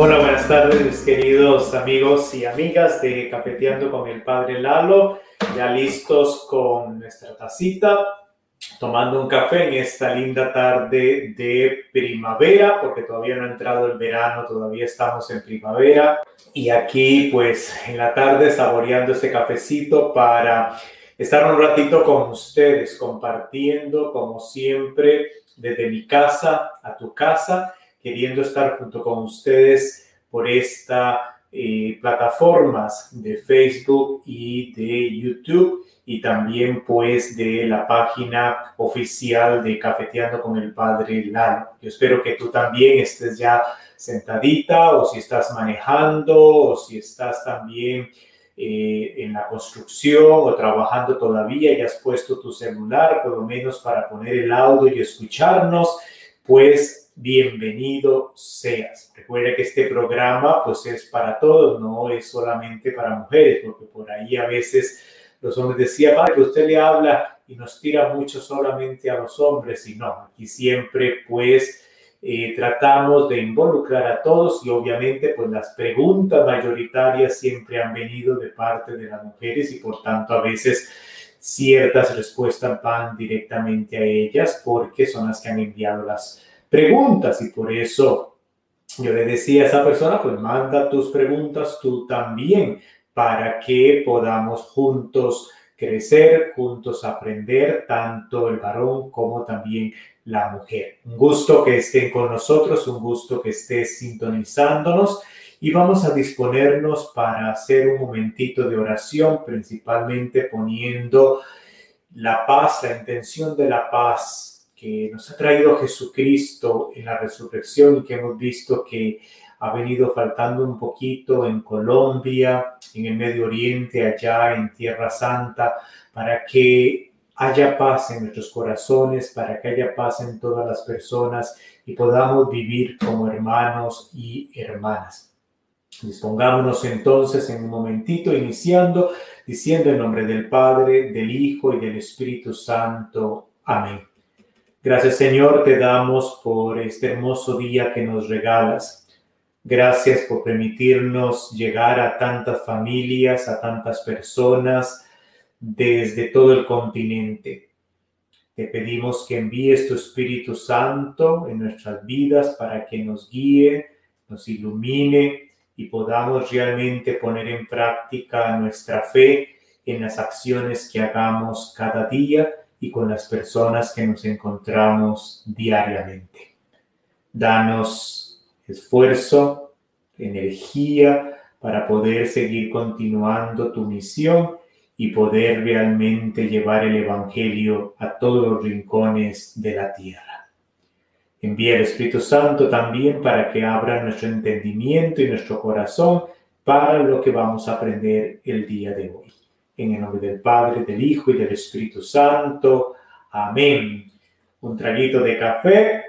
Hola, buenas tardes, queridos amigos y amigas de Cafeteando con el Padre Lalo, ya listos con nuestra tacita, tomando un café en esta linda tarde de primavera, porque todavía no ha entrado el verano, todavía estamos en primavera, y aquí pues en la tarde saboreando este cafecito para estar un ratito con ustedes, compartiendo como siempre desde mi casa a tu casa queriendo estar junto con ustedes por esta eh, plataformas de Facebook y de YouTube y también pues de la página oficial de Cafeteando con el Padre Lalo. Yo espero que tú también estés ya sentadita o si estás manejando o si estás también eh, en la construcción o trabajando todavía y has puesto tu celular por lo menos para poner el audio y escucharnos, pues bienvenido seas. Recuerda que este programa pues es para todos, no es solamente para mujeres, porque por ahí a veces los hombres decían, padre, que usted le habla y nos tira mucho solamente a los hombres, y no, aquí siempre pues eh, tratamos de involucrar a todos y obviamente pues las preguntas mayoritarias siempre han venido de parte de las mujeres y por tanto a veces ciertas respuestas van directamente a ellas porque son las que han enviado las preguntas y por eso yo le decía a esa persona, pues manda tus preguntas tú también para que podamos juntos crecer, juntos aprender, tanto el varón como también la mujer. Un gusto que estén con nosotros, un gusto que estés sintonizándonos y vamos a disponernos para hacer un momentito de oración, principalmente poniendo la paz, la intención de la paz que nos ha traído Jesucristo en la resurrección y que hemos visto que ha venido faltando un poquito en Colombia, en el Medio Oriente, allá en Tierra Santa, para que haya paz en nuestros corazones, para que haya paz en todas las personas y podamos vivir como hermanos y hermanas. Dispongámonos entonces en un momentito, iniciando, diciendo en nombre del Padre, del Hijo y del Espíritu Santo. Amén. Gracias Señor, te damos por este hermoso día que nos regalas. Gracias por permitirnos llegar a tantas familias, a tantas personas desde todo el continente. Te pedimos que envíes tu Espíritu Santo en nuestras vidas para que nos guíe, nos ilumine y podamos realmente poner en práctica nuestra fe en las acciones que hagamos cada día y con las personas que nos encontramos diariamente. Danos esfuerzo, energía para poder seguir continuando tu misión y poder realmente llevar el Evangelio a todos los rincones de la tierra. Envía el Espíritu Santo también para que abra nuestro entendimiento y nuestro corazón para lo que vamos a aprender el día de hoy. En el nombre del Padre, del Hijo y del Espíritu Santo. Amén. Un traguito de café.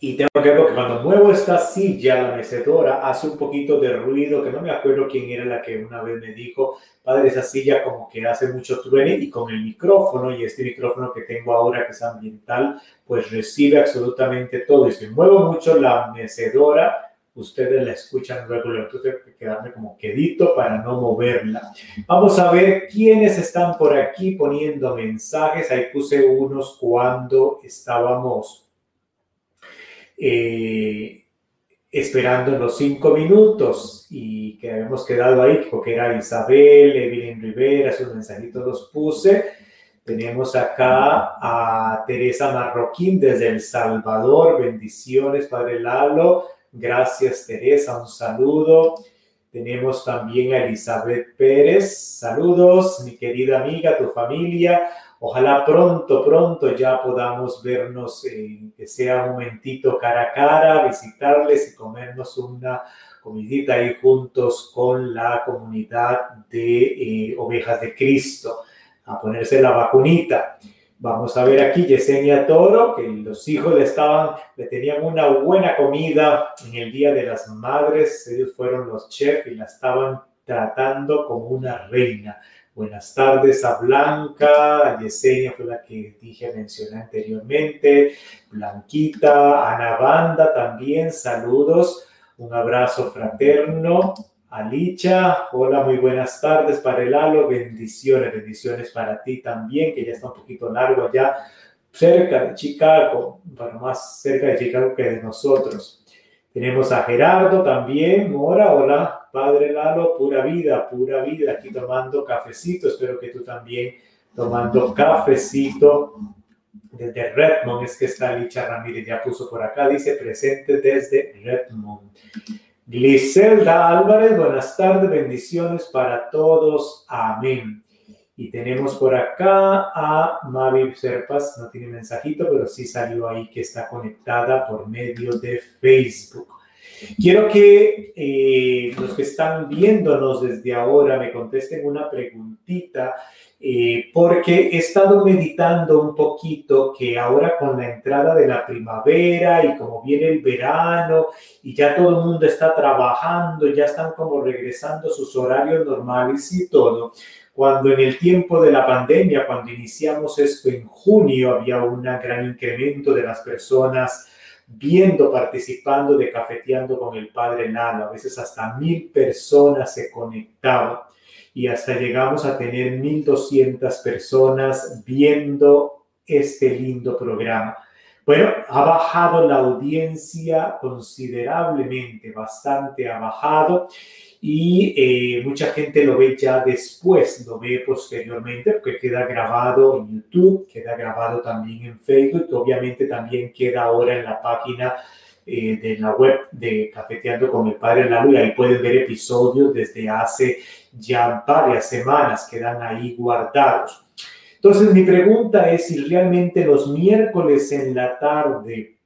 Y tengo que ver que cuando muevo esta silla, la mecedora, hace un poquito de ruido, que no me acuerdo quién era la que una vez me dijo, padre, esa silla como que hace mucho truene y con el micrófono y este micrófono que tengo ahora que es ambiental, pues recibe absolutamente todo. Y si muevo mucho la mecedora, ustedes la escuchan luego, entonces tengo que quedarme como quedito para no moverla. Vamos a ver quiénes están por aquí poniendo mensajes. Ahí puse unos cuando estábamos eh, esperando los cinco minutos y que habíamos quedado ahí, porque era Isabel, Evelyn Rivera, sus mensajitos los puse. Tenemos acá a Teresa Marroquín desde El Salvador. Bendiciones, Padre Lalo. Gracias, Teresa. Un saludo. Tenemos también a Elizabeth Pérez. Saludos, mi querida amiga, tu familia. Ojalá pronto, pronto ya podamos vernos, que sea un momentito cara a cara, visitarles y comernos una comidita ahí juntos con la comunidad de eh, ovejas de Cristo, a ponerse la vacunita. Vamos a ver aquí Yesenia Toro, que los hijos le estaban, le tenían una buena comida en el Día de las Madres. Ellos fueron los chefs y la estaban tratando como una reina. Buenas tardes a Blanca, Yesenia fue la que dije, mencioné anteriormente, Blanquita, Ana Banda también, saludos, un abrazo fraterno. Alicha, hola, muy buenas tardes para el halo, bendiciones, bendiciones para ti también, que ya está un poquito largo allá, cerca de Chicago, bueno, más cerca de Chicago que de nosotros. Tenemos a Gerardo también, Mora, hola, Padre Lalo, pura vida, pura vida, aquí tomando cafecito, espero que tú también tomando cafecito desde Redmond, es que está Licha Ramírez, ya puso por acá, dice presente desde Redmond. Gliselda Álvarez, buenas tardes, bendiciones para todos, amén. Y tenemos por acá a Mavi Serpas, no tiene mensajito, pero sí salió ahí que está conectada por medio de Facebook. Quiero que eh, los que están viéndonos desde ahora me contesten una preguntita, eh, porque he estado meditando un poquito que ahora con la entrada de la primavera y como viene el verano y ya todo el mundo está trabajando, ya están como regresando sus horarios normales y todo, cuando en el tiempo de la pandemia, cuando iniciamos esto en junio, había un gran incremento de las personas viendo, participando de Cafeteando con el Padre Nalo. A veces hasta mil personas se conectaban y hasta llegamos a tener 1.200 personas viendo este lindo programa. Bueno, ha bajado la audiencia considerablemente, bastante ha bajado y eh, mucha gente lo ve ya después, lo ve posteriormente, porque queda grabado en YouTube, queda grabado también en Facebook, obviamente también queda ahora en la página eh, de la web de Cafeteando con el Padre Lalo y ahí pueden ver episodios desde hace ya varias semanas, quedan ahí guardados. Entonces mi pregunta es si realmente los miércoles en la tarde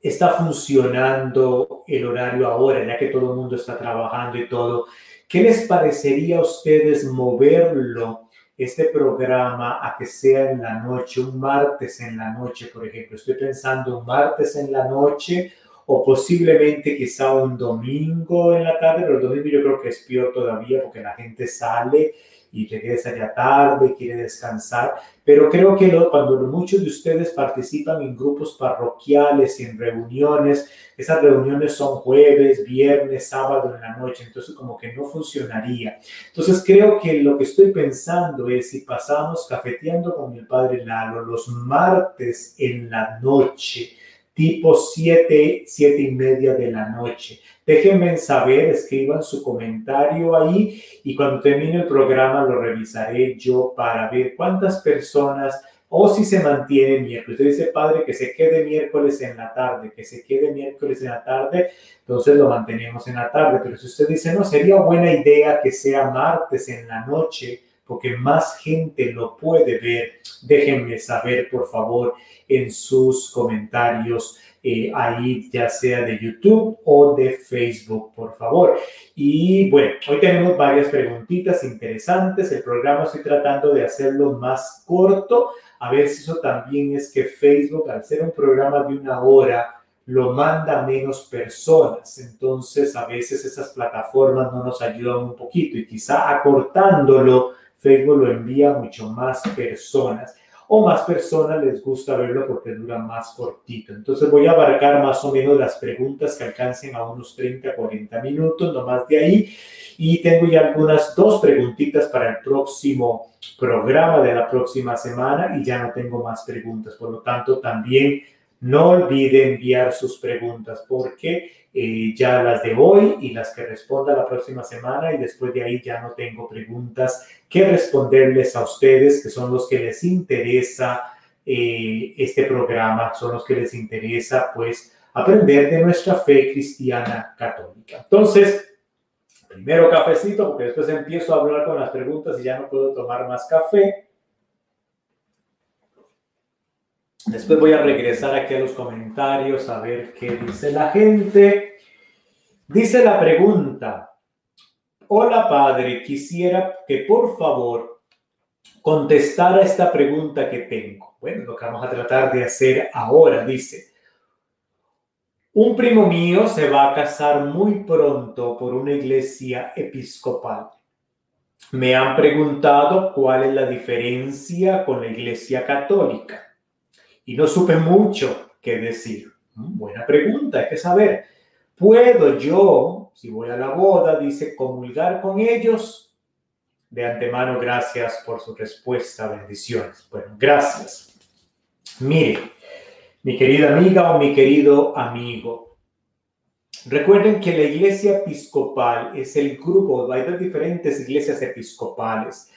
está funcionando el horario ahora, ya que todo el mundo está trabajando y todo. ¿Qué les parecería a ustedes moverlo, este programa, a que sea en la noche, un martes en la noche, por ejemplo? Estoy pensando un martes en la noche o posiblemente quizá un domingo en la tarde, pero el domingo yo creo que es peor todavía porque la gente sale y regresa ya tarde, quiere descansar, pero creo que cuando muchos de ustedes participan en grupos parroquiales y en reuniones, esas reuniones son jueves, viernes, sábado en la noche, entonces como que no funcionaría. Entonces creo que lo que estoy pensando es si pasamos cafeteando con el padre Lalo los martes en la noche, tipo 7, 7 y media de la noche. Déjenme saber, escriban su comentario ahí y cuando termine el programa lo revisaré yo para ver cuántas personas o si se mantiene miércoles. Usted dice, padre, que se quede miércoles en la tarde, que se quede miércoles en la tarde, entonces lo mantenemos en la tarde. Pero si usted dice, no, sería buena idea que sea martes en la noche, porque más gente lo puede ver, déjenme saber, por favor, en sus comentarios eh, ahí, ya sea de YouTube o de Facebook, por favor. Y bueno, hoy tenemos varias preguntitas interesantes. El programa estoy tratando de hacerlo más corto, a ver si eso también es que Facebook, al ser un programa de una hora, lo manda menos personas. Entonces, a veces esas plataformas no nos ayudan un poquito y quizá acortándolo, Facebook lo envía a mucho más personas o más personas les gusta verlo porque dura más cortito. Entonces voy a abarcar más o menos las preguntas que alcancen a unos 30, 40 minutos, no más de ahí. Y tengo ya algunas dos preguntitas para el próximo programa de la próxima semana y ya no tengo más preguntas. Por lo tanto, también no olvide enviar sus preguntas porque eh, ya las de hoy y las que responda la próxima semana y después de ahí ya no tengo preguntas que responderles a ustedes, que son los que les interesa eh, este programa, son los que les interesa pues aprender de nuestra fe cristiana católica. Entonces, primero cafecito, porque después empiezo a hablar con las preguntas y ya no puedo tomar más café. Después voy a regresar aquí a los comentarios a ver qué dice la gente. Dice la pregunta. Hola padre, quisiera que por favor contestara esta pregunta que tengo. Bueno, lo que vamos a tratar de hacer ahora, dice. Un primo mío se va a casar muy pronto por una iglesia episcopal. me han preguntado cuál es la diferencia con la Iglesia Católica y no supe mucho qué decir. Mm, buena pregunta, hay que saber. ¿Puedo yo, si voy a la boda, dice, comulgar con ellos? De antemano, gracias por su respuesta, bendiciones. Bueno, gracias. Mire, mi querida amiga o mi querido amigo, recuerden que la iglesia episcopal es el grupo, hay diferentes iglesias episcopales.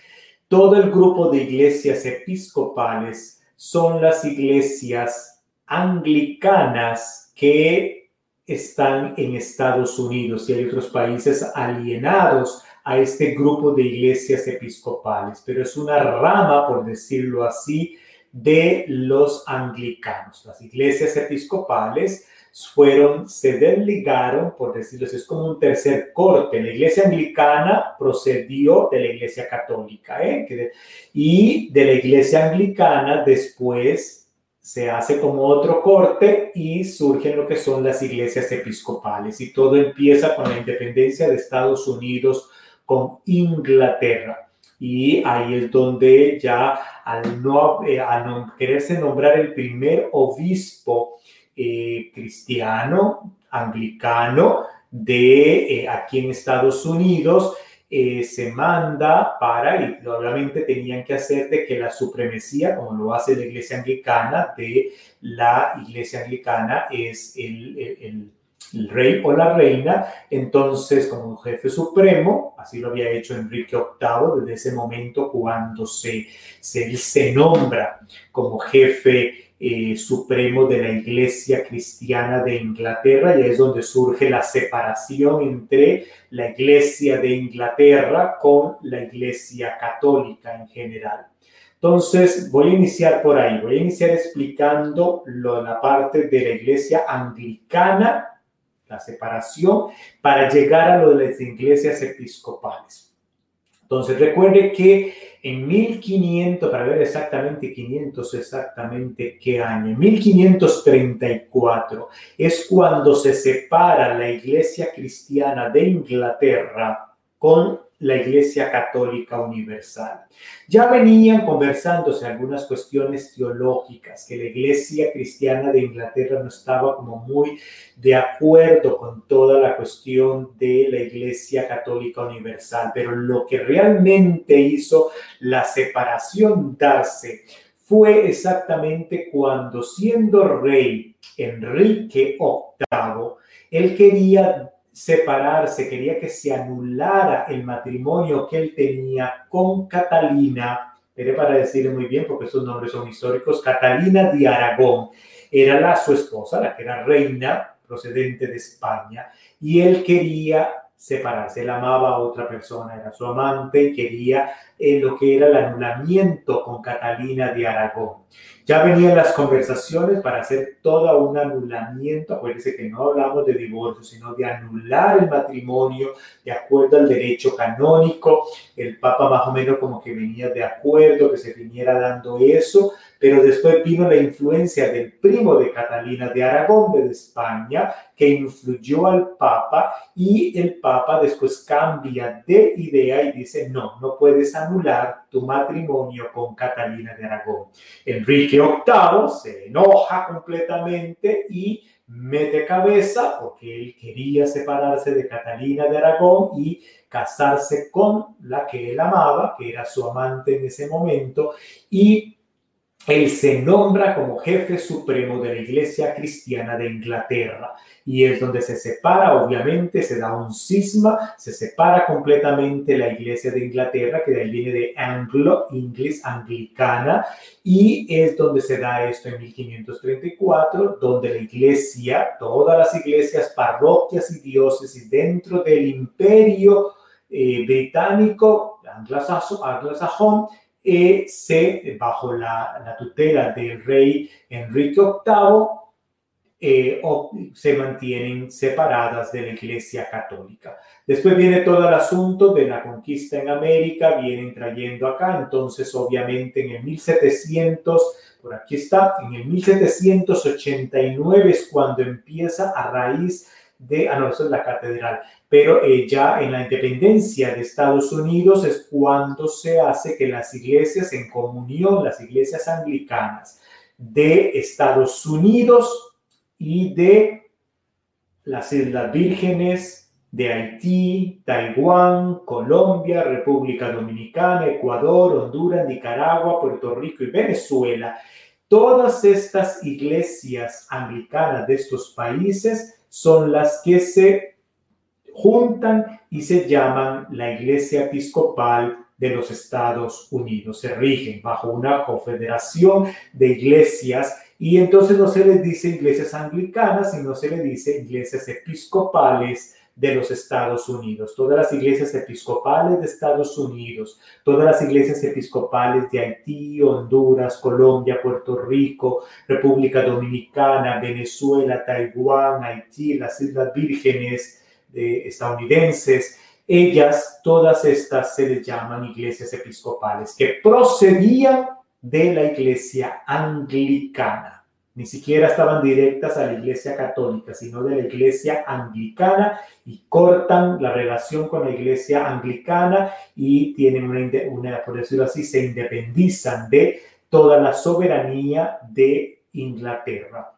Todo el grupo de iglesias episcopales son las iglesias anglicanas que están en Estados Unidos y hay otros países alienados a este grupo de iglesias episcopales, pero es una rama, por decirlo así, de los anglicanos. Las iglesias episcopales fueron, se desligaron, por decirlo es como un tercer corte. La iglesia anglicana procedió de la iglesia católica, ¿eh? y de la iglesia anglicana después se hace como otro corte y surgen lo que son las iglesias episcopales. Y todo empieza con la independencia de Estados Unidos con Inglaterra. Y ahí es donde ya al no, eh, quererse nombrar el primer obispo eh, cristiano, anglicano, de eh, aquí en Estados Unidos, se manda para, y obviamente tenían que hacer de que la supremacía, como lo hace la iglesia anglicana, de la iglesia anglicana es el, rey o la reina, entonces como jefe supremo, así lo había hecho Enrique VIII desde ese momento cuando se, se, se nombra como jefe eh, supremo de la Iglesia Cristiana de Inglaterra y es donde surge la separación entre la Iglesia de Inglaterra con la Iglesia Católica en general. Entonces, voy a iniciar por ahí, voy a iniciar explicando lo, la parte de la Iglesia Anglicana, la separación, para llegar a lo de las iglesias episcopales. Entonces, recuerde que en 1500, para ver exactamente 500, exactamente qué año, 1534 es cuando se separa la iglesia cristiana de Inglaterra con la Iglesia Católica Universal. Ya venían conversándose algunas cuestiones teológicas, que la Iglesia Cristiana de Inglaterra no estaba como muy de acuerdo con toda la cuestión de la Iglesia Católica Universal, pero lo que realmente hizo la separación darse fue exactamente cuando siendo rey Enrique VIII, él quería separarse, quería que se anulara el matrimonio que él tenía con Catalina, era para decirle muy bien porque esos nombres son históricos, Catalina de Aragón, era la su esposa, la que era reina procedente de España, y él quería separarse, él amaba a otra persona, era su amante quería eh, lo que era el anulamiento con Catalina de Aragón. Ya venían las conversaciones para hacer todo un anulamiento. Acuérdense que no hablamos de divorcio, sino de anular el matrimonio de acuerdo al derecho canónico. El Papa más o menos como que venía de acuerdo que se viniera dando eso, pero después vino la influencia del primo de Catalina de Aragón de España, que influyó al Papa y el Papa después cambia de idea y dice, no, no puedes anular tu matrimonio con Catalina de Aragón. Enrique VIII se enoja completamente y mete cabeza porque él quería separarse de Catalina de Aragón y casarse con la que él amaba, que era su amante en ese momento, y él se nombra como jefe supremo de la Iglesia Cristiana de Inglaterra. Y es donde se separa, obviamente, se da un cisma, se separa completamente la Iglesia de Inglaterra, que de ahí viene de Anglo, inglés, anglicana, y es donde se da esto en 1534, donde la Iglesia, todas las iglesias, parroquias y diócesis dentro del imperio eh, británico, anglosajón, e se, bajo la, tutela del rey Enrique VIII, eh, se mantienen separadas de la Iglesia Católica. Después viene todo el asunto de la conquista en América, vienen trayendo acá, entonces obviamente en el 1700, por aquí está, en el 1789 es cuando empieza a raíz de, ah, es la catedral, pero eh, ya en la independencia de Estados Unidos es cuando se hace que las iglesias en comunión, las iglesias anglicanas de Estados Unidos y de las Islas Vírgenes, de Haití, Taiwán, Colombia, República Dominicana, Ecuador, Honduras, Nicaragua, Puerto Rico y Venezuela, todas estas iglesias anglicanas de estos países son las que se juntan y se llaman la Iglesia Episcopal de los Estados Unidos. Se rigen bajo una confederación de iglesias y entonces no se les dice iglesias anglicanas, sino se les dice iglesias episcopales de los Estados Unidos, todas las iglesias episcopales de Estados Unidos, todas las iglesias episcopales de Haití, Honduras, Colombia, Puerto Rico, República Dominicana, Venezuela, Taiwán, Haití, las Islas Vírgenes eh, estadounidenses, ellas, todas estas se les llaman iglesias episcopales, que procedían de la iglesia anglicana ni siquiera estaban directas a la iglesia católica, sino de la iglesia anglicana y cortan la relación con la iglesia anglicana y tienen una, una, por decirlo así, se independizan de toda la soberanía de Inglaterra.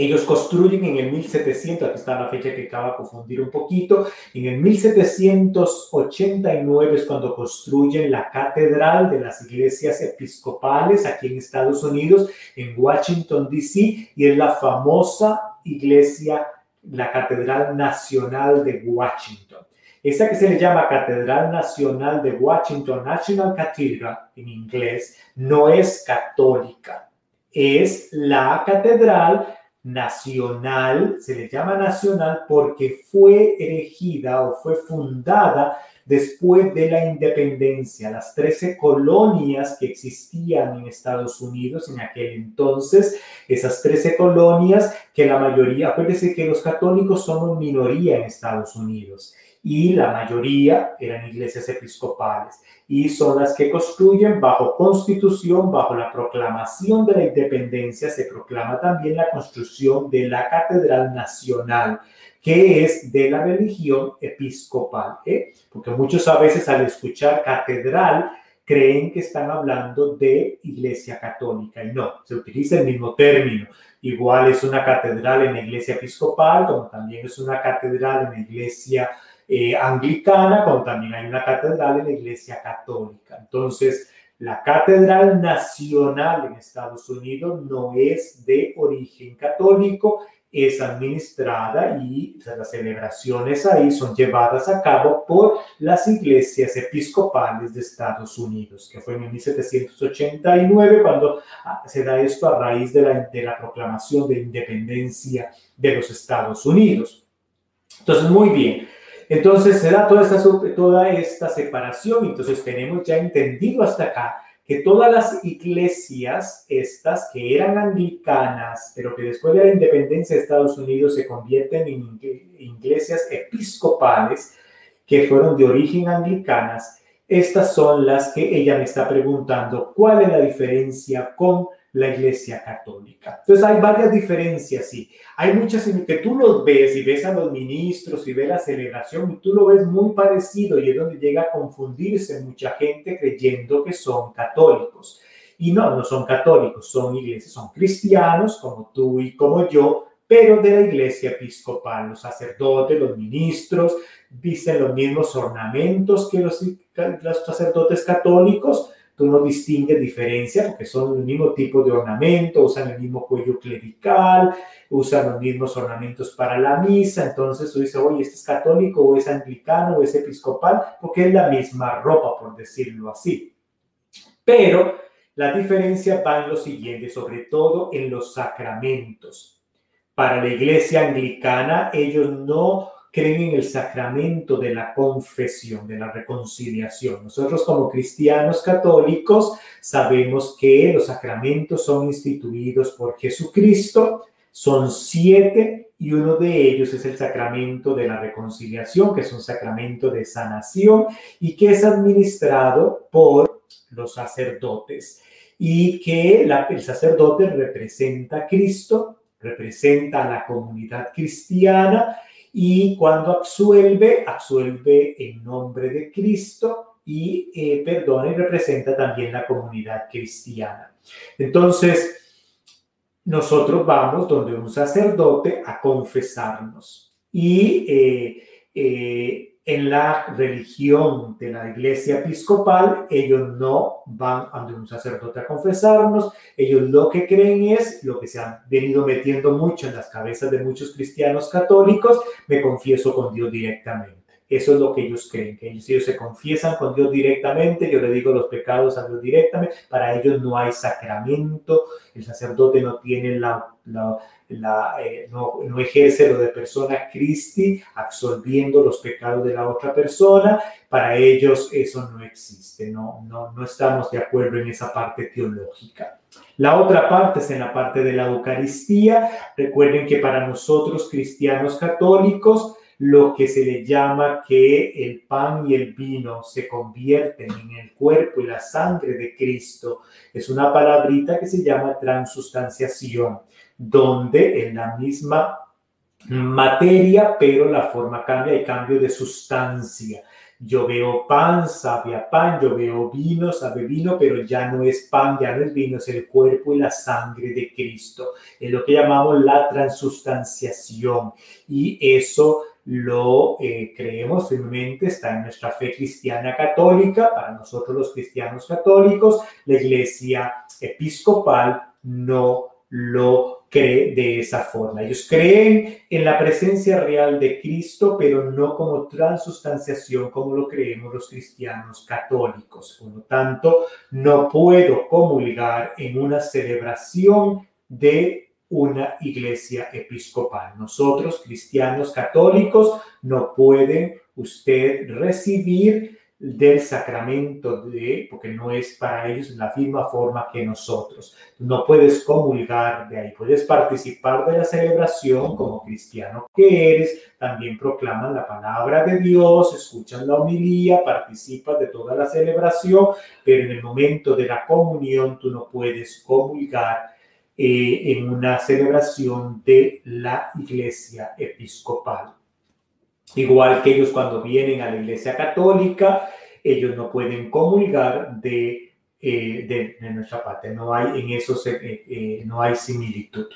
Ellos construyen en el 1700, aquí está la fecha que acaba de confundir un poquito, en el 1789 es cuando construyen la catedral de las iglesias episcopales aquí en Estados Unidos, en Washington, D.C., y es la famosa iglesia, la Catedral Nacional de Washington. Esa que se le llama Catedral Nacional de Washington, National Cathedral en inglés, no es católica, es la catedral nacional, se le llama nacional porque fue erigida o fue fundada después de la independencia. Las 13 colonias que existían en Estados Unidos en aquel entonces, esas 13 colonias que la mayoría, acuérdense que los católicos somos minoría en Estados Unidos y la mayoría eran iglesias episcopales y son las que construyen bajo constitución, bajo la proclamación de la independencia, se proclama también la construcción de la Catedral Nacional, que es de la religión episcopal, ¿eh? porque muchos a veces al escuchar catedral creen que están hablando de iglesia católica y no, se utiliza el mismo término. Igual es una catedral en la iglesia episcopal, como también es una catedral en la iglesia eh, anglicana, como también hay una catedral en la Iglesia Católica. Entonces, la Catedral Nacional en Estados Unidos no es de origen católico, es administrada y las celebraciones ahí son llevadas a cabo por las iglesias episcopales de Estados Unidos, que fue en 1789 cuando ah, se da esto a raíz de la, de la proclamación de independencia de los Estados Unidos. Entonces, muy bien. Entonces se da toda esta, toda esta separación. Entonces tenemos ya entendido hasta acá que todas las iglesias, estas que eran anglicanas, pero que después de la independencia de Estados Unidos se convierten en iglesias episcopales, que fueron de origen anglicanas, estas son las que ella me está preguntando, ¿cuál es la diferencia con la Iglesia Católica. Entonces hay varias diferencias, sí. Hay muchas que tú los ves y ves a los ministros y ves la celebración y tú lo ves muy parecido y es donde llega a confundirse mucha gente creyendo que son católicos. Y no, no son católicos, son iglesias, son cristianos como tú y como yo, pero de la iglesia episcopal. Los sacerdotes, los ministros, visten los mismos ornamentos que los, los sacerdotes católicos, tú no distingues diferencia porque son el mismo tipo de ornamento, usan el mismo cuello clerical, usan los mismos ornamentos para la misa, entonces tú dices, oye, este es católico o es anglicano o es episcopal, porque es la misma ropa, por decirlo así. Pero la diferencia va en lo siguiente, sobre todo en los sacramentos. Para la iglesia anglicana, ellos no creen en el sacramento de la confesión, de la reconciliación. Nosotros como cristianos católicos sabemos que los sacramentos son instituidos por Jesucristo, son siete y uno de ellos es el sacramento de la reconciliación, que es un sacramento de sanación y que es administrado por los sacerdotes y que el sacerdote representa a Cristo representa a la comunidad cristiana y cuando absuelve, absuelve en nombre de Cristo y eh, perdona y representa también la comunidad cristiana. Entonces, nosotros vamos donde un sacerdote a confesarnos y eh, eh, en la religión de la iglesia episcopal, ellos no van ante un sacerdote a confesarnos, ellos lo que creen es lo que se han venido metiendo mucho en las cabezas de muchos cristianos católicos, me confieso con Dios directamente. Eso es lo que ellos creen, que ellos, ellos se confiesan con Dios directamente, yo le digo los pecados a Dios directamente, para ellos no hay sacramento, el sacerdote no tiene la, eh, no, no, ejerce lo de persona Christi, absolviendo los pecados de la otra persona. Para ellos eso no existe, no, no, no estamos de acuerdo en esa parte teológica. La otra parte es en la parte de la Eucaristía. Recuerden que para nosotros cristianos católicos, lo que se le llama que el pan y el vino se convierten en el cuerpo y la sangre de Cristo. Es una palabrita que se llama transustanciación donde en la misma materia, pero la forma cambia y cambio de sustancia. Yo veo pan, sabe a pan, yo veo vino, sabe vino, pero ya no es pan, ya no es vino, es el cuerpo y la sangre de Cristo. Es lo que llamamos la transustanciación. Y eso lo eh, creemos firmemente, está en nuestra fe cristiana católica, para nosotros los cristianos católicos, la iglesia episcopal no lo cree de esa forma. Ellos creen en la presencia real de Cristo, pero no como transustanciación como lo creemos los cristianos católicos. Por lo tanto, no puedo comulgar en una celebración de una iglesia episcopal. Nosotros, cristianos católicos, no pueden usted recibir del sacramento de, porque no es para ellos la misma forma que nosotros. No puedes comulgar de ahí, puedes participar de la celebración como cristiano que eres, también proclaman la palabra de Dios, escuchan la homilía, participas de toda la celebración, pero en el momento de la comunión tú no puedes comulgar eh, en una celebración de la iglesia episcopal. Igual que ellos cuando vienen a la Iglesia Católica, ellos no pueden comulgar de, eh, de, nuestra parte. No hay en eso eh, no hay similitud.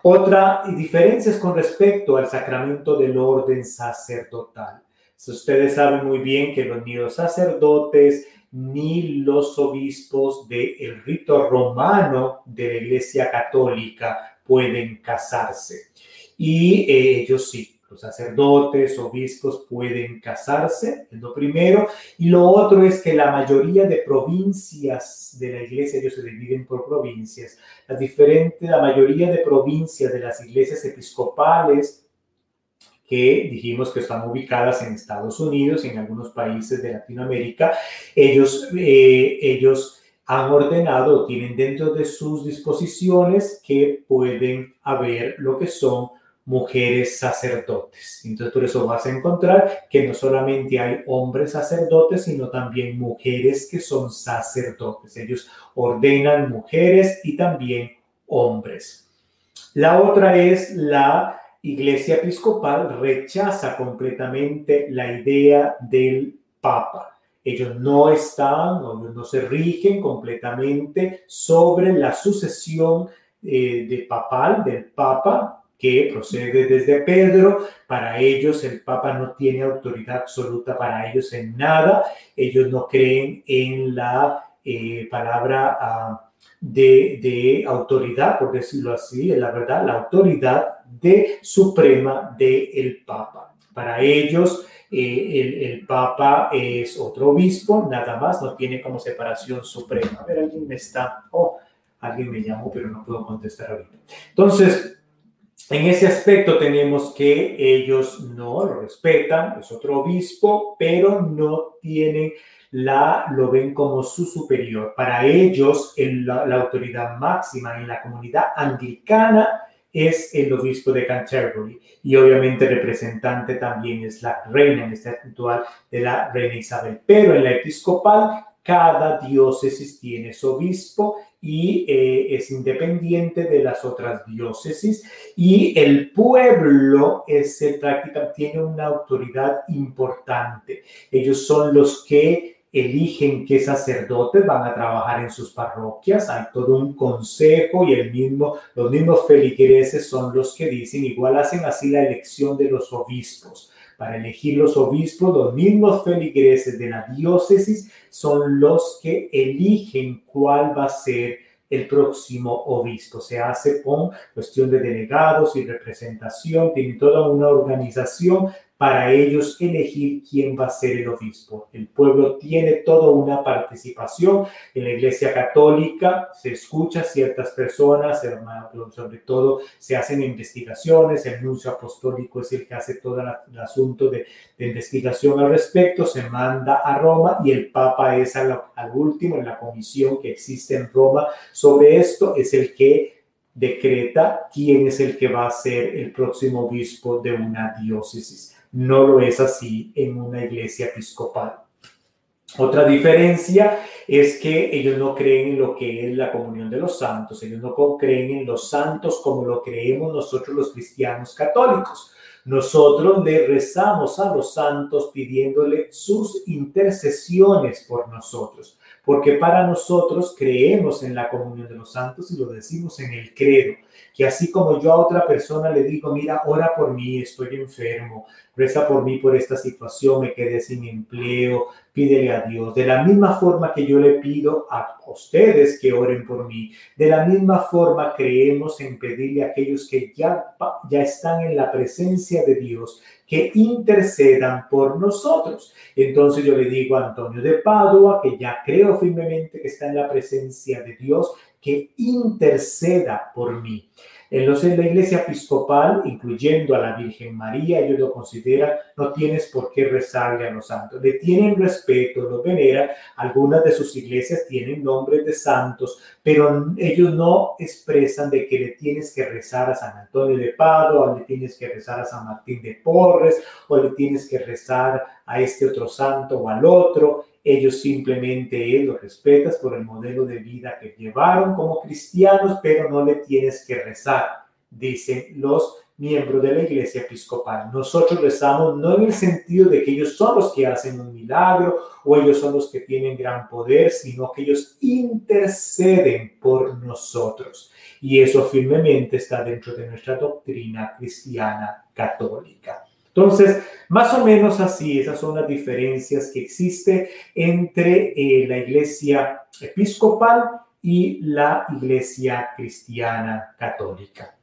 Otra diferencia es con respecto al sacramento del orden sacerdotal. ustedes saben muy bien que los, ni los sacerdotes ni los obispos del rito romano de la Iglesia Católica pueden casarse. Y ellos sí, los sacerdotes, obispos pueden casarse, es lo primero. Y lo otro es que la mayoría de provincias de la iglesia, ellos se dividen por provincias, la, diferente, la mayoría de provincias de las iglesias episcopales que dijimos que están ubicadas en Estados Unidos, en algunos países de Latinoamérica, ellos, eh, ellos han ordenado, tienen dentro de sus disposiciones que pueden haber lo que son mujeres sacerdotes. Entonces, por eso vas a encontrar que no solamente hay hombres sacerdotes, sino también mujeres que son sacerdotes. Ellos ordenan mujeres y también hombres. La otra es la iglesia episcopal rechaza completamente la idea del papa. Ellos no están o no se rigen completamente sobre la sucesión eh, de papal del papa que procede desde Pedro. Para ellos el Papa no tiene autoridad absoluta para ellos en nada. Ellos no creen en la eh, palabra ah, de, autoridad, por decirlo así, la verdad, la autoridad de suprema del Papa. Para ellos eh, el, Papa es otro obispo, nada más, no tiene como separación suprema. A ver, alguien me está, oh, alguien me llamó, pero no puedo contestar ahorita. Entonces, en ese aspecto tenemos que ellos no lo respetan, es otro obispo, pero no tienen la, lo ven como su superior. Para ellos, la, autoridad máxima en la comunidad anglicana es el obispo de Canterbury y obviamente representante también es la reina en este actual de la reina Isabel. Pero en la episcopal, cada diócesis tiene su obispo y eh, es independiente de las otras diócesis y el pueblo es práctica, tiene una autoridad importante. Ellos son los que eligen qué sacerdotes van a trabajar en sus parroquias, hay todo un consejo y el mismo, los mismos feligreses son los que dicen, igual hacen así la elección de los obispos. Para elegir los obispos, los mismos feligreses de la diócesis son los que eligen cuál va a ser el próximo obispo. Se hace con cuestión de delegados y representación, tiene toda una organización para ellos elegir quién va a ser el obispo. El pueblo tiene toda una participación. En la Iglesia Católica se escucha ciertas personas, sobre todo se hacen investigaciones, el nuncio apostólico es el que hace todo el asunto de, investigación al respecto, se manda a Roma y el Papa es al, al último en la comisión que existe en Roma sobre esto, es el que decreta quién es el que va a ser el próximo obispo de una diócesis. No lo es así en una iglesia episcopal. Otra diferencia es que ellos no creen en lo que es la comunión de los santos, ellos no creen en los santos como lo creemos nosotros los cristianos católicos. Nosotros le rezamos a los santos pidiéndole sus intercesiones por nosotros, porque para nosotros creemos en la comunión de los santos y lo decimos en el credo que así como yo a otra persona le digo, mira, ora por mí, estoy enfermo, reza por mí por esta situación, me quedé sin empleo, pídele a Dios. De la misma forma que yo le pido a ustedes que oren por mí, de la misma forma creemos en pedirle a aquellos que ya, ya están en la presencia de Dios que intercedan por nosotros. Entonces yo le digo a Antonio de Padua, que ya creo firmemente que está en la presencia de Dios, interceda por mí. Entonces, la iglesia episcopal, incluyendo a la Virgen María, ellos lo consideran, no tienes por qué rezarle a los santos. Le tienen respeto, lo veneran. Algunas de sus iglesias tienen nombres de santos, pero ellos no expresan de que le tienes que rezar a San Antonio de Padua, le tienes que rezar a San Martín de Porres, o le tienes que rezar a este otro santo o al otro ellos simplemente los respetas por el modelo de vida que llevaron como cristianos, pero no le tienes que rezar, dicen los miembros de la iglesia episcopal. Nosotros rezamos no en el sentido de que ellos son los que hacen un milagro o ellos son los que tienen gran poder, sino que ellos interceden por nosotros. Y eso firmemente está dentro de nuestra doctrina cristiana católica. Entonces, más o menos así, esas son las diferencias que existen entre eh, la iglesia episcopal y la iglesia cristiana católica.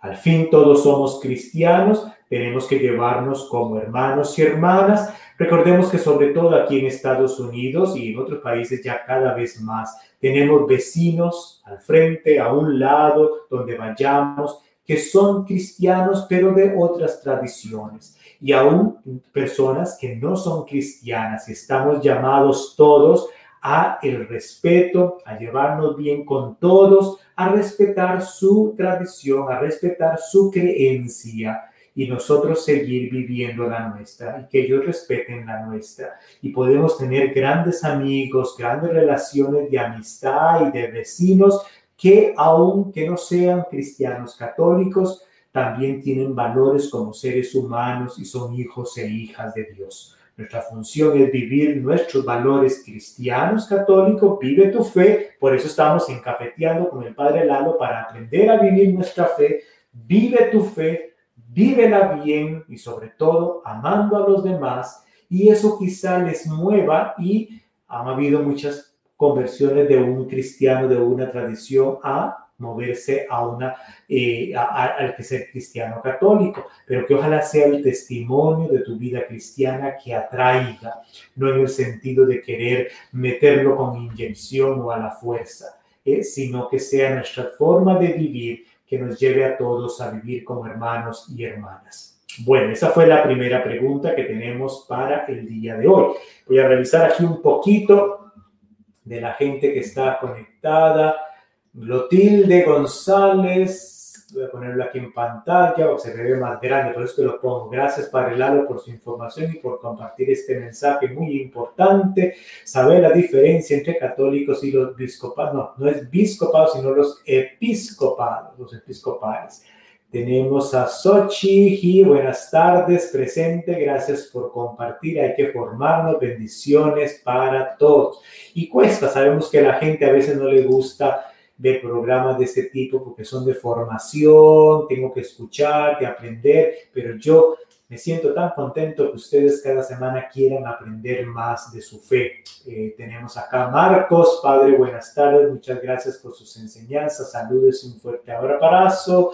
Al fin todos somos cristianos, tenemos que llevarnos como hermanos y hermanas. Recordemos que sobre todo aquí en Estados Unidos y en otros países ya cada vez más tenemos vecinos al frente, a un lado, donde vayamos, que son cristianos pero de otras tradiciones y aún personas que no son cristianas. Estamos llamados todos a el respeto, a llevarnos bien con todos, a respetar su tradición, a respetar su creencia y nosotros seguir viviendo la nuestra y que ellos respeten la nuestra. Y podemos tener grandes amigos, grandes relaciones de amistad y de vecinos que aunque no sean cristianos católicos, también tienen valores como seres humanos y son hijos e hijas de Dios. Nuestra función es vivir nuestros valores cristianos católicos, vive tu fe, por eso estamos encafeteando con el Padre Lalo para aprender a vivir nuestra fe, vive tu fe, vívela bien y sobre todo amando a los demás. Y eso quizá les mueva y han habido muchas conversiones de un cristiano de una tradición a moverse a una, eh, al que ser cristiano católico, pero que ojalá sea el testimonio de tu vida cristiana que atraiga, no en el sentido de querer meterlo con inyección o a la fuerza, eh, sino que sea nuestra forma de vivir que nos lleve a todos a vivir como hermanos y hermanas. Bueno, esa fue la primera pregunta que tenemos para el día de hoy. Voy a revisar aquí un poquito de la gente que está conectada. Glotilde González, Voy a ponerlo aquí en pantalla o se ve más grande, por eso que lo pongo. Gracias, Padre Lalo, por su información y por compartir este mensaje muy importante. Saber la diferencia entre católicos y los episcopados. No, no es episcopados, sino los episcopados, los episcopales. Tenemos a Sochi, buenas tardes, presente, gracias por compartir, hay que formarnos, bendiciones para todos. Y cuesta, sabemos que a la gente a veces no le gusta de programas de este tipo porque son de formación, tengo que escuchar, de aprender, pero yo me siento tan contento que ustedes cada semana quieran aprender más de su fe. Eh, tenemos acá Marcos, Padre, buenas tardes, muchas gracias por sus enseñanzas, saludos y un fuerte abrazo.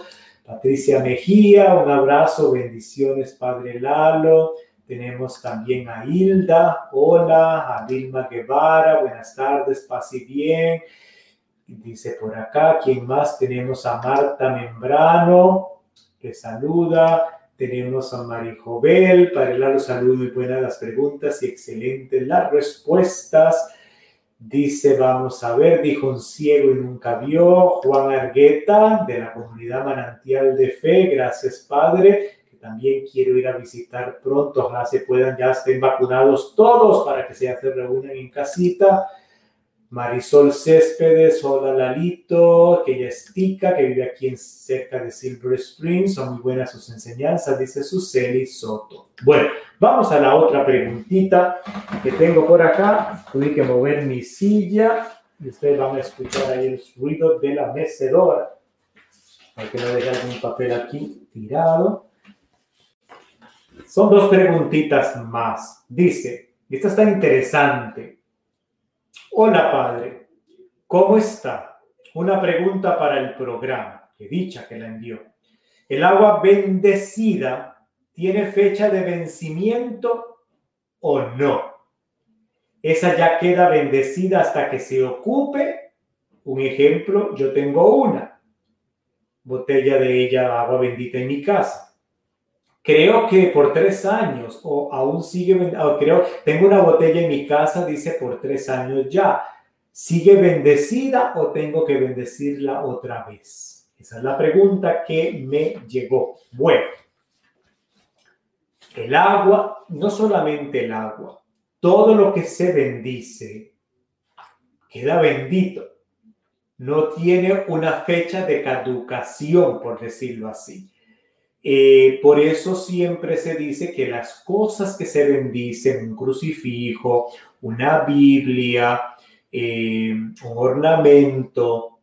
Patricia Mejía, un abrazo, bendiciones, Padre Lalo. Tenemos también a Hilda, hola, a Vilma Guevara, buenas tardes, pase bien. Dice por acá, ¿quién más? Tenemos a Marta Membrano, que saluda. Tenemos a Jovel, Padre Lalo, saludo y buenas las preguntas y excelentes las respuestas. Dice, vamos a ver, dijo un ciego y nunca vio, Juan Argueta, de la comunidad Manantial de Fe, gracias Padre, que también quiero ir a visitar pronto, ojalá se puedan, ya estén vacunados todos para que se, se reúnan en casita. Marisol Céspedes, hola Lalito, que ella es tica, que vive aquí en, cerca de Silver Springs, son muy buenas sus enseñanzas, dice Suseli Soto. Bueno, vamos a la otra preguntita que tengo por acá. Tuve que mover mi silla y ustedes van a escuchar ahí el ruido de la mecedora. Hay que no dejar algún papel aquí tirado. Son dos preguntitas más. Dice, esta está interesante. Hola padre, ¿cómo está? Una pregunta para el programa, que dicha que la envió. ¿El agua bendecida tiene fecha de vencimiento o no? Esa ya queda bendecida hasta que se ocupe. Un ejemplo, yo tengo una botella de ella agua bendita en mi casa. Creo que por tres años, o aún sigue, creo, tengo una botella en mi casa, dice por tres años ya. ¿Sigue bendecida o tengo que bendecirla otra vez? Esa es la pregunta que me llegó. Bueno, el agua, no solamente el agua, todo lo que se bendice queda bendito. No tiene una fecha de caducación, por decirlo así. Eh, por eso siempre se dice que las cosas que se bendicen, un crucifijo, una Biblia, eh, un ornamento,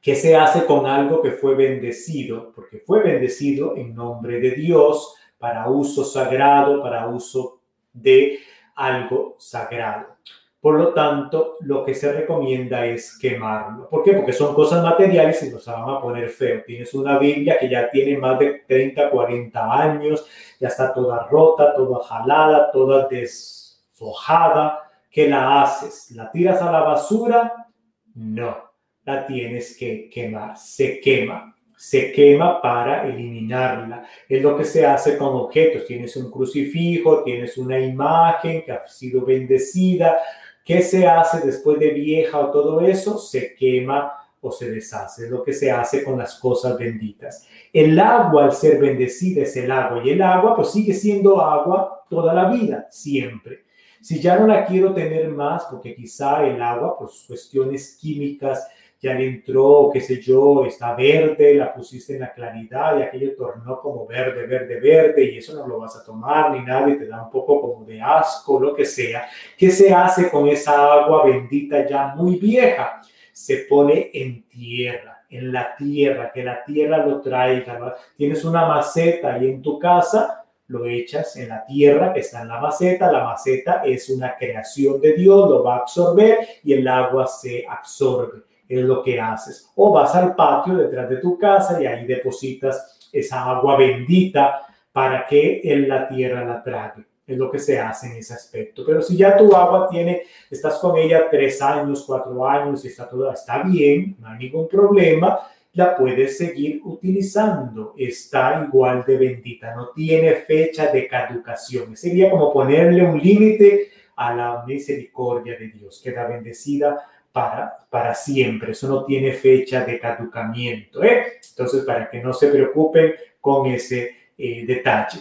que se hace con algo que fue bendecido, porque fue bendecido en nombre de Dios para uso sagrado, para uso de algo sagrado. Por lo tanto, lo que se recomienda es quemarlo. ¿Por qué? Porque son cosas materiales y nos van a poner feo. Tienes una Biblia que ya tiene más de 30, 40 años, ya está toda rota, toda jalada, toda deshojada. ¿Qué la haces? ¿La tiras a la basura? No, la tienes que quemar. Se quema se quema para eliminarla. Es lo que se hace con objetos. Tienes un crucifijo, tienes una imagen que ha sido bendecida, ¿Qué se hace después de vieja o todo eso? Se quema o se deshace. Es lo que se hace con las cosas benditas. El agua, al ser bendecida, es el agua. Y el agua, pues sigue siendo agua toda la vida, siempre. Si ya no la quiero tener más, porque quizá el agua, por sus cuestiones químicas, ya le entró, qué sé yo, está verde, la pusiste en la claridad y aquello tornó como verde, verde, verde y eso no lo vas a tomar ni nadie te da un poco como de asco, lo que sea. ¿Qué se hace con esa agua bendita ya muy vieja? Se pone en tierra, en la tierra, que la tierra lo traiga. Tienes una maceta ahí en tu casa, lo echas en la tierra que está en la maceta, la maceta es una creación de Dios, lo va a absorber y el agua se absorbe es lo que haces. O vas al patio detrás de tu casa y ahí depositas esa agua bendita para que en la tierra la trague. Es lo que se hace en ese aspecto. Pero si ya tu agua tiene, estás con ella tres años, cuatro años y está toda, está bien, no hay ningún problema, la puedes seguir utilizando. Está igual de bendita, no tiene fecha de caducación. Sería como ponerle un límite a la misericordia de Dios. Queda bendecida para, para siempre, eso no tiene fecha de caducamiento. ¿eh? Entonces, para que no se preocupen con ese eh, detalle.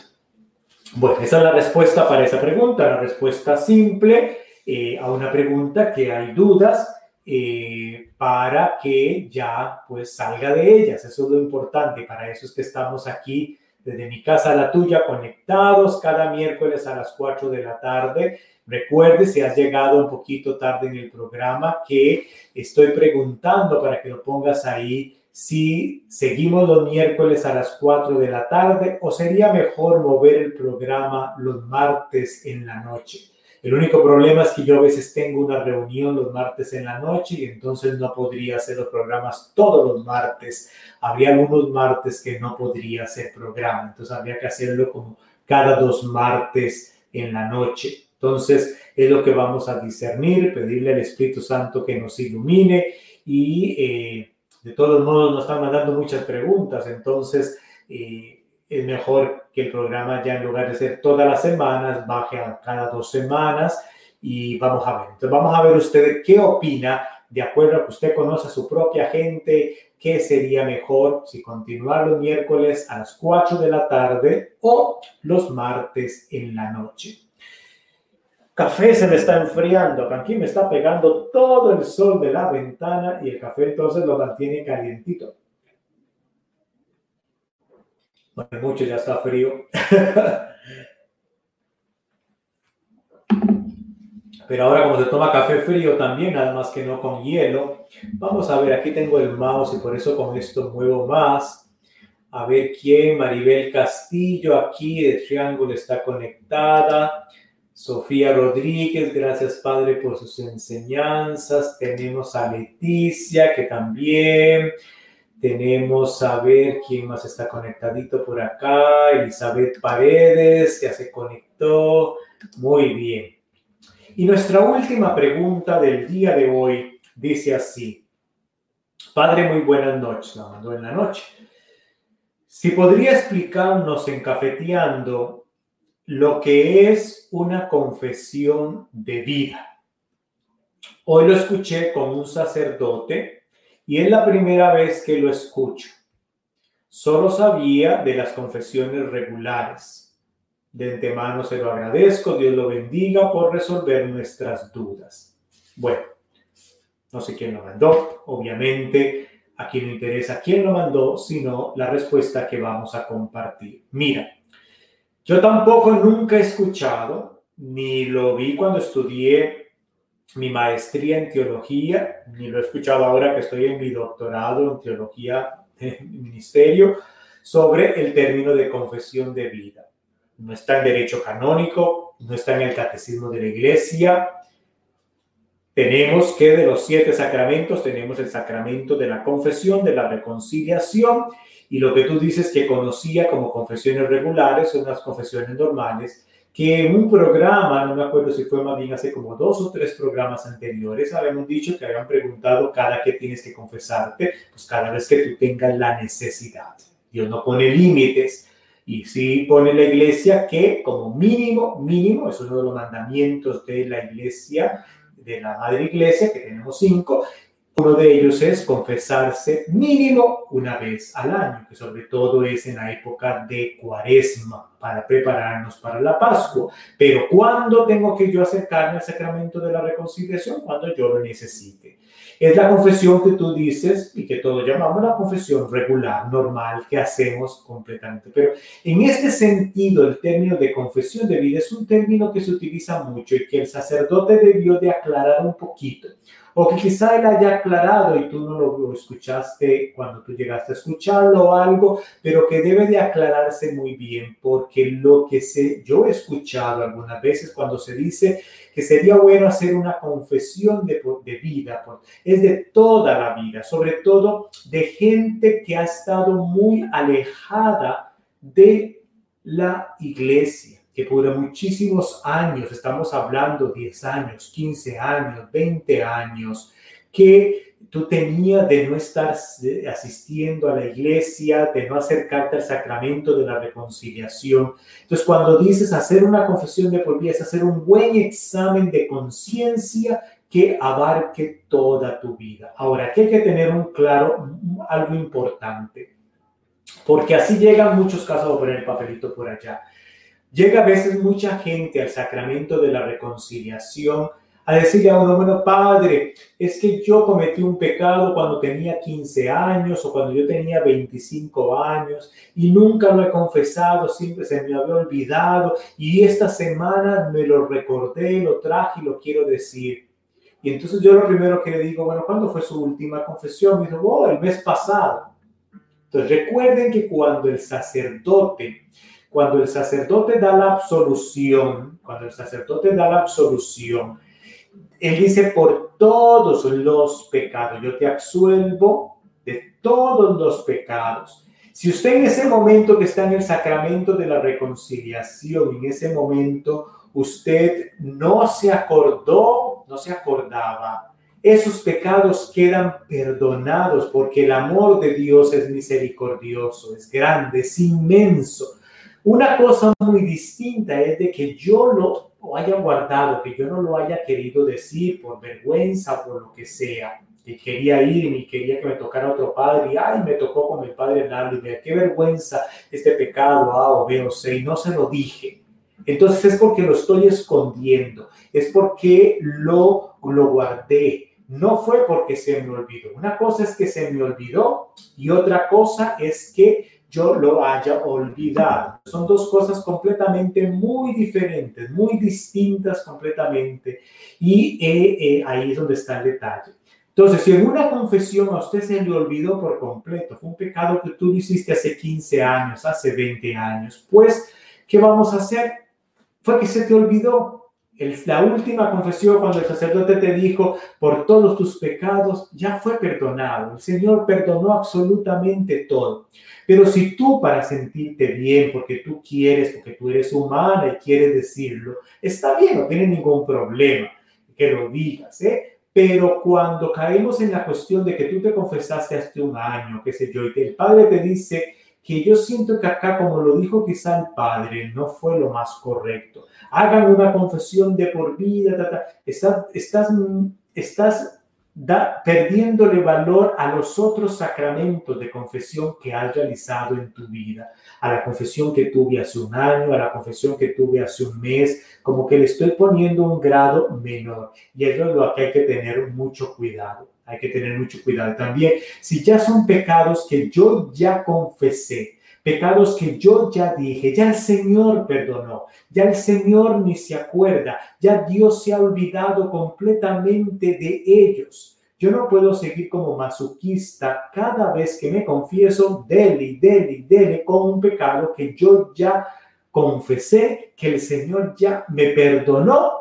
Bueno, esa es la respuesta para esa pregunta, la respuesta simple eh, a una pregunta que hay dudas para que ya pues salga de ellas. Eso es lo importante, para eso es que estamos aquí desde mi casa a la tuya conectados cada miércoles a las 4 de la tarde. Recuerde, si has llegado un poquito tarde en el programa, que estoy preguntando para que lo pongas ahí si seguimos los miércoles a las 4 de la tarde o sería mejor mover el programa los martes en la noche. El único problema es que yo a veces tengo una reunión los martes en la noche y entonces no podría hacer los programas todos los martes. Habría algunos martes que no podría hacer programa, entonces habría que hacerlo como cada dos martes en la noche. Entonces es lo que vamos a discernir, pedirle al Espíritu Santo que nos ilumine y eh, de todos modos nos están mandando muchas preguntas, entonces... Eh, es mejor que el programa ya en lugar de ser todas las semanas, baje a cada dos semanas y vamos a ver. Entonces vamos a ver usted qué opina, de acuerdo a que usted conoce a su propia gente, qué sería mejor si continuar los miércoles a las 4 de la tarde o los martes en la noche. Café se me está enfriando, aquí me está pegando todo el sol de la ventana y el café entonces lo mantiene calientito. Bueno, mucho ya está frío. Pero ahora como se toma café frío también, nada más que no con hielo, vamos a ver, aquí tengo el mouse y por eso con esto muevo más. A ver quién, Maribel Castillo, aquí de Triángulo está conectada. Sofía Rodríguez, gracias Padre por sus enseñanzas. Tenemos a Leticia que también. Tenemos a ver quién más está conectadito por acá. Elizabeth Paredes ya se conectó. Muy bien. Y nuestra última pregunta del día de hoy dice así. Padre, muy buenas noches. La mandó en la noche. Si podría explicarnos en Cafeteando lo que es una confesión de vida. Hoy lo escuché con un sacerdote y es la primera vez que lo escucho. Solo sabía de las confesiones regulares. De antemano se lo agradezco, Dios lo bendiga por resolver nuestras dudas. Bueno, no sé quién lo mandó, obviamente a quien interesa quién lo mandó, sino la respuesta que vamos a compartir. Mira, yo tampoco nunca he escuchado, ni lo vi cuando estudié mi maestría en teología, ni lo he escuchado ahora que estoy en mi doctorado en teología de ministerio, sobre el término de confesión de vida. No está en derecho canónico, no está en el catecismo de la iglesia. Tenemos que de los siete sacramentos tenemos el sacramento de la confesión, de la reconciliación, y lo que tú dices que conocía como confesiones regulares son las confesiones normales que en un programa, no me acuerdo si fue más bien hace como dos o tres programas anteriores, habíamos dicho que habían preguntado cada que tienes que confesarte, pues cada vez que tú tengas la necesidad. Dios no pone límites y sí pone la iglesia que como mínimo, mínimo, es uno de los mandamientos de la iglesia, de la madre iglesia, que tenemos cinco, uno de ellos es confesarse mínimo una vez al año, que sobre todo es en la época de cuaresma, para prepararnos para la Pascua. Pero ¿cuándo tengo que yo acercarme al sacramento de la reconciliación? Cuando yo lo necesite. Es la confesión que tú dices y que todos llamamos la confesión regular, normal, que hacemos completamente. Pero en este sentido, el término de confesión de vida es un término que se utiliza mucho y que el sacerdote debió de aclarar un poquito o que quizá él haya aclarado y tú no lo escuchaste cuando tú llegaste a escucharlo o algo, pero que debe de aclararse muy bien, porque lo que sé, yo he escuchado algunas veces cuando se dice que sería bueno hacer una confesión de, de vida, es de toda la vida, sobre todo de gente que ha estado muy alejada de la iglesia que por muchísimos años, estamos hablando 10 años, 15 años, 20 años, que tú tenías de no estar asistiendo a la iglesia, de no acercarte al sacramento de la reconciliación. Entonces, cuando dices hacer una confesión de por vida, es hacer un buen examen de conciencia que abarque toda tu vida. Ahora, aquí hay que tener un claro, algo importante, porque así llegan muchos casos, a poner el papelito por allá. Llega a veces mucha gente al sacramento de la reconciliación a decirle a uno, bueno, padre, es que yo cometí un pecado cuando tenía 15 años o cuando yo tenía 25 años y nunca lo he confesado, siempre se me había olvidado y esta semana me lo recordé, lo traje y lo quiero decir. Y entonces yo lo primero que le digo, bueno, ¿cuándo fue su última confesión? Me dijo, oh, el mes pasado. Entonces recuerden que cuando el sacerdote, cuando el sacerdote da la absolución, cuando el sacerdote da la absolución, él dice, por todos los pecados, yo te absuelvo de todos los pecados. Si usted en ese momento que está en el sacramento de la reconciliación, en ese momento usted no se acordó, no se acordaba, esos pecados quedan perdonados porque el amor de Dios es misericordioso, es grande, es inmenso. Una cosa muy distinta es de que yo lo o haya guardado, que yo no lo haya querido decir por vergüenza, por lo que sea, que quería ir y quería que me tocara otro padre y ay, me tocó con el padre Lalo y qué vergüenza este pecado A o B o C y no se lo dije. Entonces es porque lo estoy escondiendo, es porque lo, lo guardé, no fue porque se me olvidó. Una cosa es que se me olvidó y otra cosa es que yo lo haya olvidado. Son dos cosas completamente muy diferentes, muy distintas completamente. Y eh, eh, ahí es donde está el detalle. Entonces, si en una confesión a usted se le olvidó por completo, fue un pecado que tú hiciste hace 15 años, hace 20 años, pues, ¿qué vamos a hacer? Fue que se te olvidó, la última confesión cuando el sacerdote te dijo, por todos tus pecados ya fue perdonado. El Señor perdonó absolutamente todo. Pero si tú para sentirte bien, porque tú quieres, porque tú eres humana y quieres decirlo, está bien, no tiene ningún problema que lo digas, ¿eh? Pero cuando caemos en la cuestión de que tú te confesaste hace un año, qué sé yo, y que el Padre te dice que yo siento que acá, como lo dijo quizá el Padre, no fue lo más correcto hagan una confesión de por vida, Estás, estás, estás da, perdiéndole valor a los otros sacramentos de confesión que has realizado en tu vida, a la confesión que tuve hace un año, a la confesión que tuve hace un mes, como que le estoy poniendo un grado menor. Y eso es lo que hay que tener mucho cuidado. Hay que tener mucho cuidado también. Si ya son pecados que yo ya confesé, pecados que yo ya dije, ya el Señor perdonó, ya el Señor ni se acuerda, ya Dios se ha olvidado completamente de ellos. Yo no puedo seguir como masoquista cada vez que me confieso, dele, dele, dele con un pecado que yo ya confesé, que el Señor ya me perdonó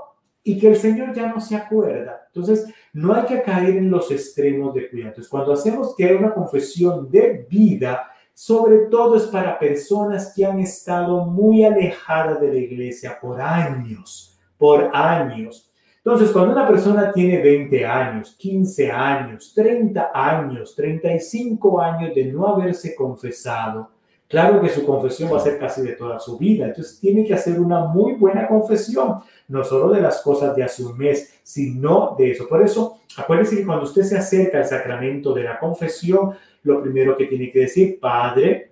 y que el Señor ya no se acuerda. Entonces, no hay que caer en los extremos de cuidado. Entonces, cuando hacemos que hay una confesión de vida, sobre todo es para personas que han estado muy alejadas de la iglesia por años, por años. Entonces, cuando una persona tiene 20 años, 15 años, 30 años, 35 años de no haberse confesado, claro que su confesión va a ser casi de toda su vida. Entonces, tiene que hacer una muy buena confesión, no solo de las cosas de hace un mes, sino de eso. Por eso, acuérdense que cuando usted se acerca al sacramento de la confesión, lo primero que tiene que decir, Padre,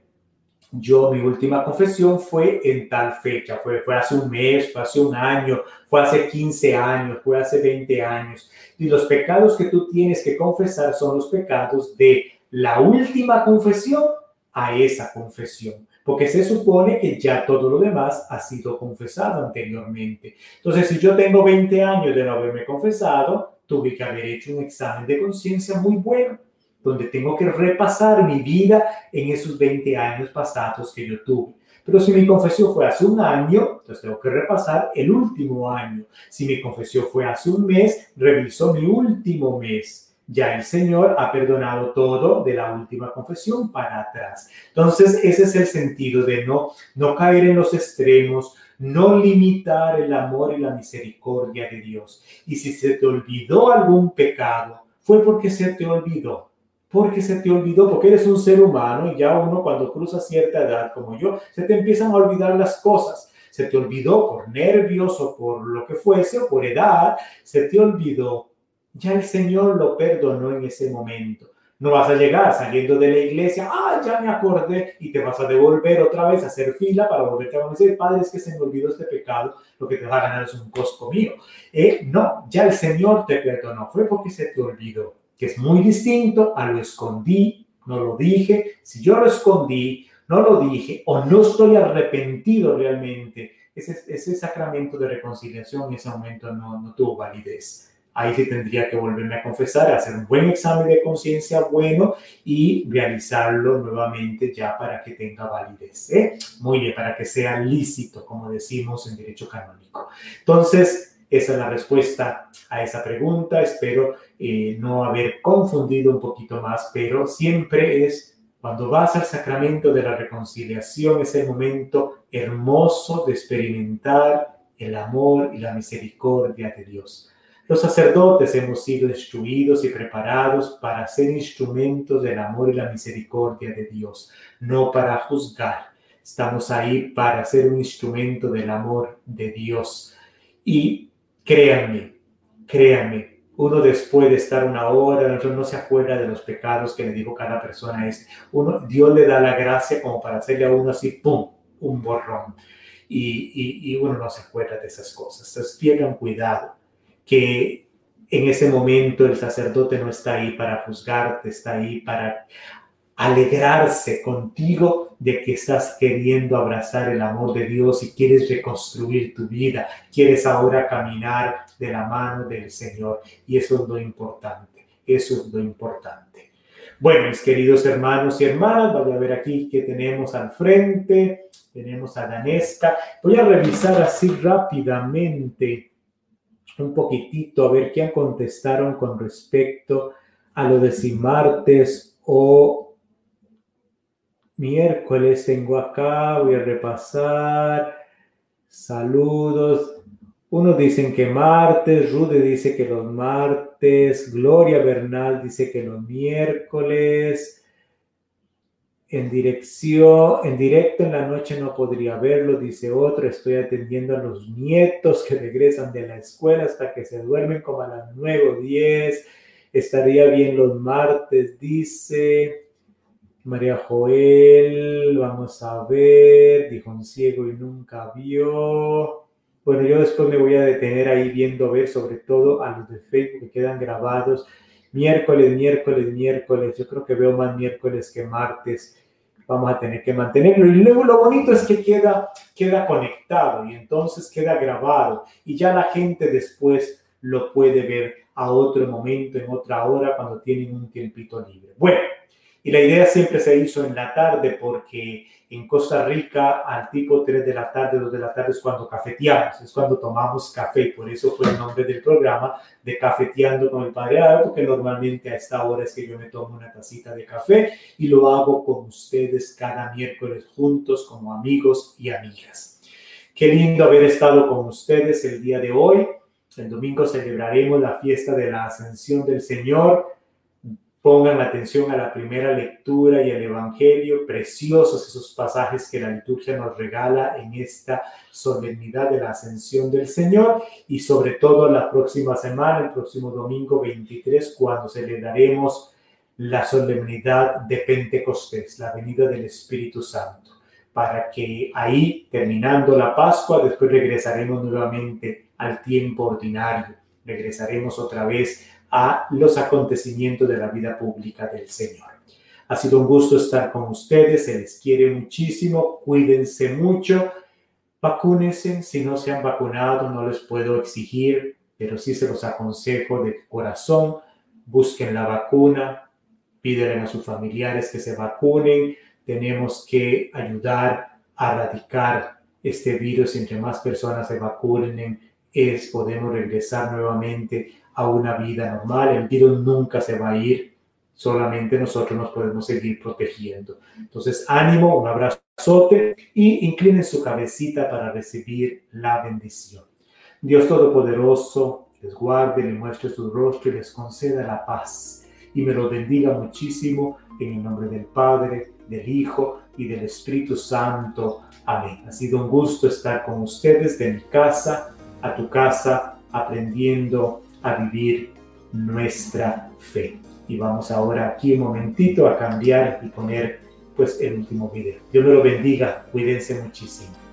yo mi última confesión fue en tal fecha, fue, fue hace un mes, fue hace un año, fue hace 15 años, fue hace 20 años. Y los pecados que tú tienes que confesar son los pecados de la última confesión a esa confesión, porque se supone que ya todo lo demás ha sido confesado anteriormente. Entonces, si yo tengo 20 años de no haberme confesado, tuve que haber hecho un examen de conciencia muy bueno donde tengo que repasar mi vida en esos 20 años pasados que yo tuve. Pero si mi confesión fue hace un año, entonces tengo que repasar el último año. Si mi confesión fue hace un mes, reviso mi último mes. Ya el Señor ha perdonado todo de la última confesión para atrás. Entonces, ese es el sentido de no, no caer en los extremos, no limitar el amor y la misericordia de Dios. Y si se te olvidó algún pecado, fue porque se te olvidó porque se te olvidó, porque eres un ser humano y ya uno cuando cruza cierta edad como yo, se te empiezan a olvidar las cosas. Se te olvidó por nervios o por lo que fuese o por edad, se te olvidó. Ya el Señor lo perdonó en ese momento. No vas a llegar saliendo de la iglesia, ah, ya me acordé, y te vas a devolver otra vez a hacer fila para volverte a decir, Padre, es que se me olvidó este pecado, lo que te va a ganar es un costo mío. Eh, no, ya el Señor te perdonó, fue porque se te olvidó, que es muy distinto a lo escondí, no lo dije. Si yo lo escondí, no lo dije, o no estoy arrepentido realmente, ese, ese sacramento de reconciliación en ese momento no, no tuvo validez ahí sí tendría que volverme a confesar, hacer un buen examen de conciencia bueno y realizarlo nuevamente ya para que tenga validez. ¿eh? Muy bien, para que sea lícito, como decimos en derecho canónico. Entonces, esa es la respuesta a esa pregunta. Espero eh, no haber confundido un poquito más, pero siempre es cuando vas al sacramento de la reconciliación, es el momento hermoso de experimentar el amor y la misericordia de Dios. Los sacerdotes hemos sido instruidos y preparados para ser instrumentos del amor y la misericordia de Dios, no para juzgar. Estamos ahí para ser un instrumento del amor de Dios. Y créanme, créanme, uno después de estar una hora, no se acuerda de los pecados que le dijo cada persona. Es, uno, Dios le da la gracia como para hacerle a uno así, ¡pum!, un borrón. Y, uno no se acuerda de esas cosas. Entonces, tengan cuidado que en ese momento el sacerdote no está ahí para juzgarte, está ahí para alegrarse contigo de que estás queriendo abrazar el amor de Dios y quieres reconstruir tu vida, quieres ahora caminar de la mano del Señor. Y eso es lo importante, eso es lo importante. Bueno, mis queridos hermanos y hermanas, voy a ver aquí que tenemos al frente, tenemos a Danesca. Voy a revisar así rápidamente un poquitito a ver qué contestaron con respecto a lo de si martes o miércoles tengo acá, voy a repasar. Saludos. Unos dicen que martes, Rude dice que los martes, Gloria Bernal dice que los miércoles en dirección, en directo en la noche no podría verlo, dice otro, estoy atendiendo a los nietos que regresan de la escuela hasta que se duermen como a las 9 o 10, estaría bien los martes, dice María Joel, vamos a ver, dijo un ciego y nunca vio. Bueno, yo después me voy a detener ahí viendo, ver, sobre todo a los de Facebook que quedan grabados miércoles, miércoles, miércoles. Yo creo que veo más miércoles que martes. Vamos a tener que mantenerlo. Y luego lo bonito es que queda, queda conectado y entonces queda grabado. Y ya la gente después lo puede ver a otro momento, en otra hora, cuando tienen un tiempito libre. Bueno, y la idea siempre se hizo en la tarde porque en Costa Rica al tipo 3 de la tarde, 2 de la tarde es cuando cafeteamos, es cuando tomamos café. Por eso fue el nombre del programa de Cafeteando con el Padre Alto, que normalmente a esta hora es que yo me tomo una tacita de café y lo hago con ustedes cada miércoles juntos como amigos y amigas. Qué lindo haber estado con ustedes el día de hoy. El domingo celebraremos la fiesta de la Ascensión del Señor Pongan atención a la primera lectura y al Evangelio, preciosos esos pasajes que la liturgia nos regala en esta solemnidad de la ascensión del Señor y sobre todo la próxima semana, el próximo domingo 23, cuando celebraremos la solemnidad de Pentecostés, la venida del Espíritu Santo, para que ahí, terminando la Pascua, después regresaremos nuevamente al tiempo ordinario, regresaremos otra vez a los acontecimientos de la vida pública del Señor. Ha sido un gusto estar con ustedes, se les quiere muchísimo, cuídense mucho, vacúnense, si no se han vacunado no les puedo exigir, pero sí se los aconsejo de corazón, busquen la vacuna, pídenle a sus familiares que se vacunen, tenemos que ayudar a erradicar este virus, entre más personas se vacunen, es, podemos regresar nuevamente a una vida normal. El virus nunca se va a ir, solamente nosotros nos podemos seguir protegiendo. Entonces, ánimo, un abrazote y inclinen su cabecita para recibir la bendición. Dios Todopoderoso les guarde, le muestre su rostro y les conceda la paz. Y me lo bendiga muchísimo en el nombre del Padre, del Hijo y del Espíritu Santo. Amén. Ha sido un gusto estar con ustedes de mi casa a tu casa, aprendiendo a vivir nuestra fe. Y vamos ahora aquí un momentito a cambiar y poner pues el último video. Dios me lo bendiga, cuídense muchísimo.